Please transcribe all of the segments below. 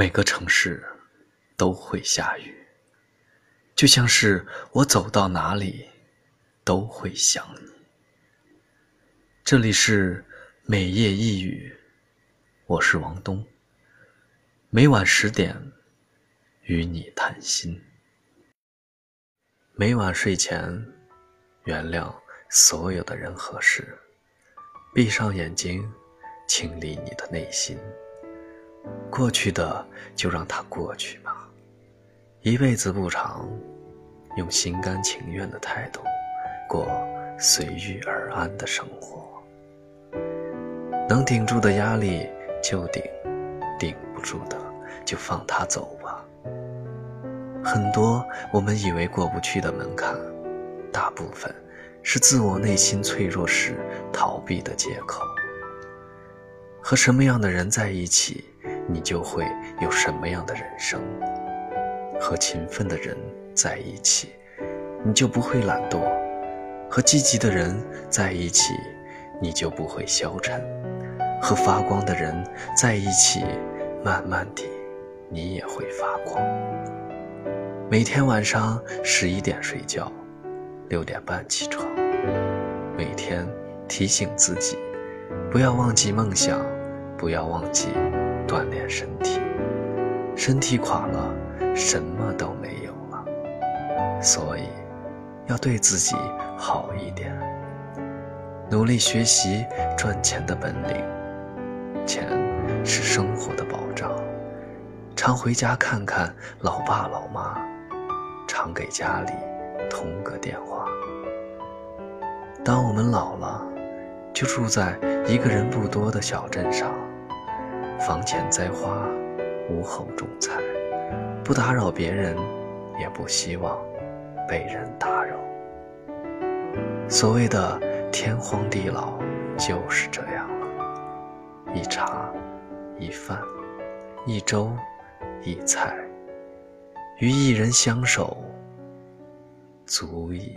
每个城市都会下雨，就像是我走到哪里都会想你。这里是每夜一语，我是王东，每晚十点与你谈心。每晚睡前，原谅所有的人和事，闭上眼睛，清理你的内心。过去的就让它过去吧，一辈子不长，用心甘情愿的态度过随遇而安的生活。能顶住的压力就顶，顶不住的就放它走吧。很多我们以为过不去的门槛，大部分是自我内心脆弱时逃避的借口。和什么样的人在一起？你就会有什么样的人生？和勤奋的人在一起，你就不会懒惰；和积极的人在一起，你就不会消沉；和发光的人在一起，慢慢地，你也会发光。每天晚上十一点睡觉，六点半起床。每天提醒自己，不要忘记梦想，不要忘记。锻炼身体，身体垮了，什么都没有了。所以，要对自己好一点，努力学习赚钱的本领。钱是生活的保障，常回家看看老爸老妈，常给家里通个电话。当我们老了，就住在一个人不多的小镇上。房前栽花，屋后种菜，不打扰别人，也不希望被人打扰。所谓的天荒地老，就是这样了。一茶，一饭，一粥，一菜，与一人相守，足矣。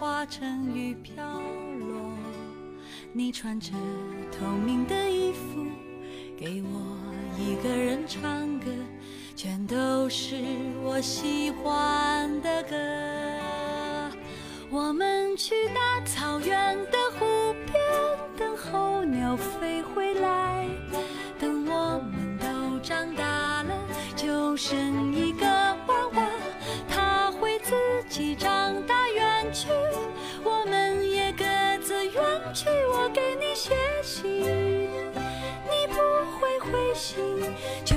化成雨飘落，你穿着透明的衣服，给我一个人唱歌，全都是我喜欢的歌。我们去大草原的湖边，等候鸟飞回心，就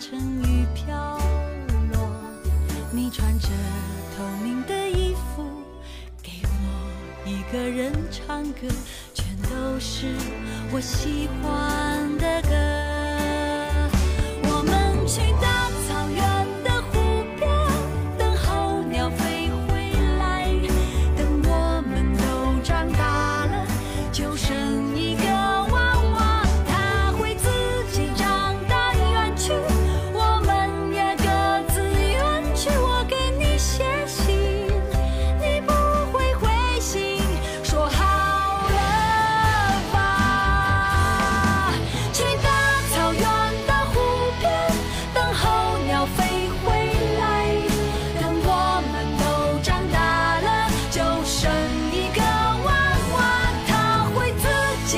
成雨飘落你穿着透明的衣服给我一个人唱歌全都是我喜欢的歌。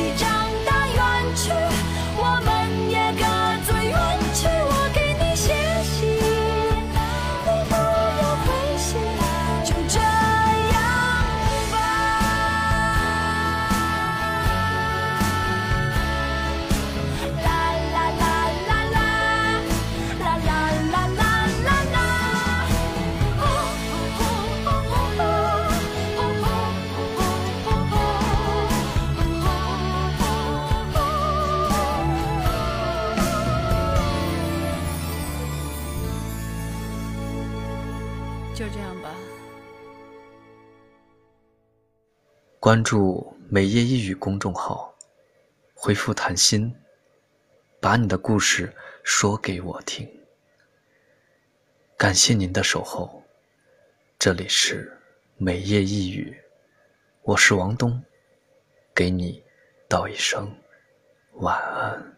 see 就这样吧。关注美业一语公众号回复谈心把你的故事说给我听。感谢您的守候这里是美业一语我是王东给你道一声晚安。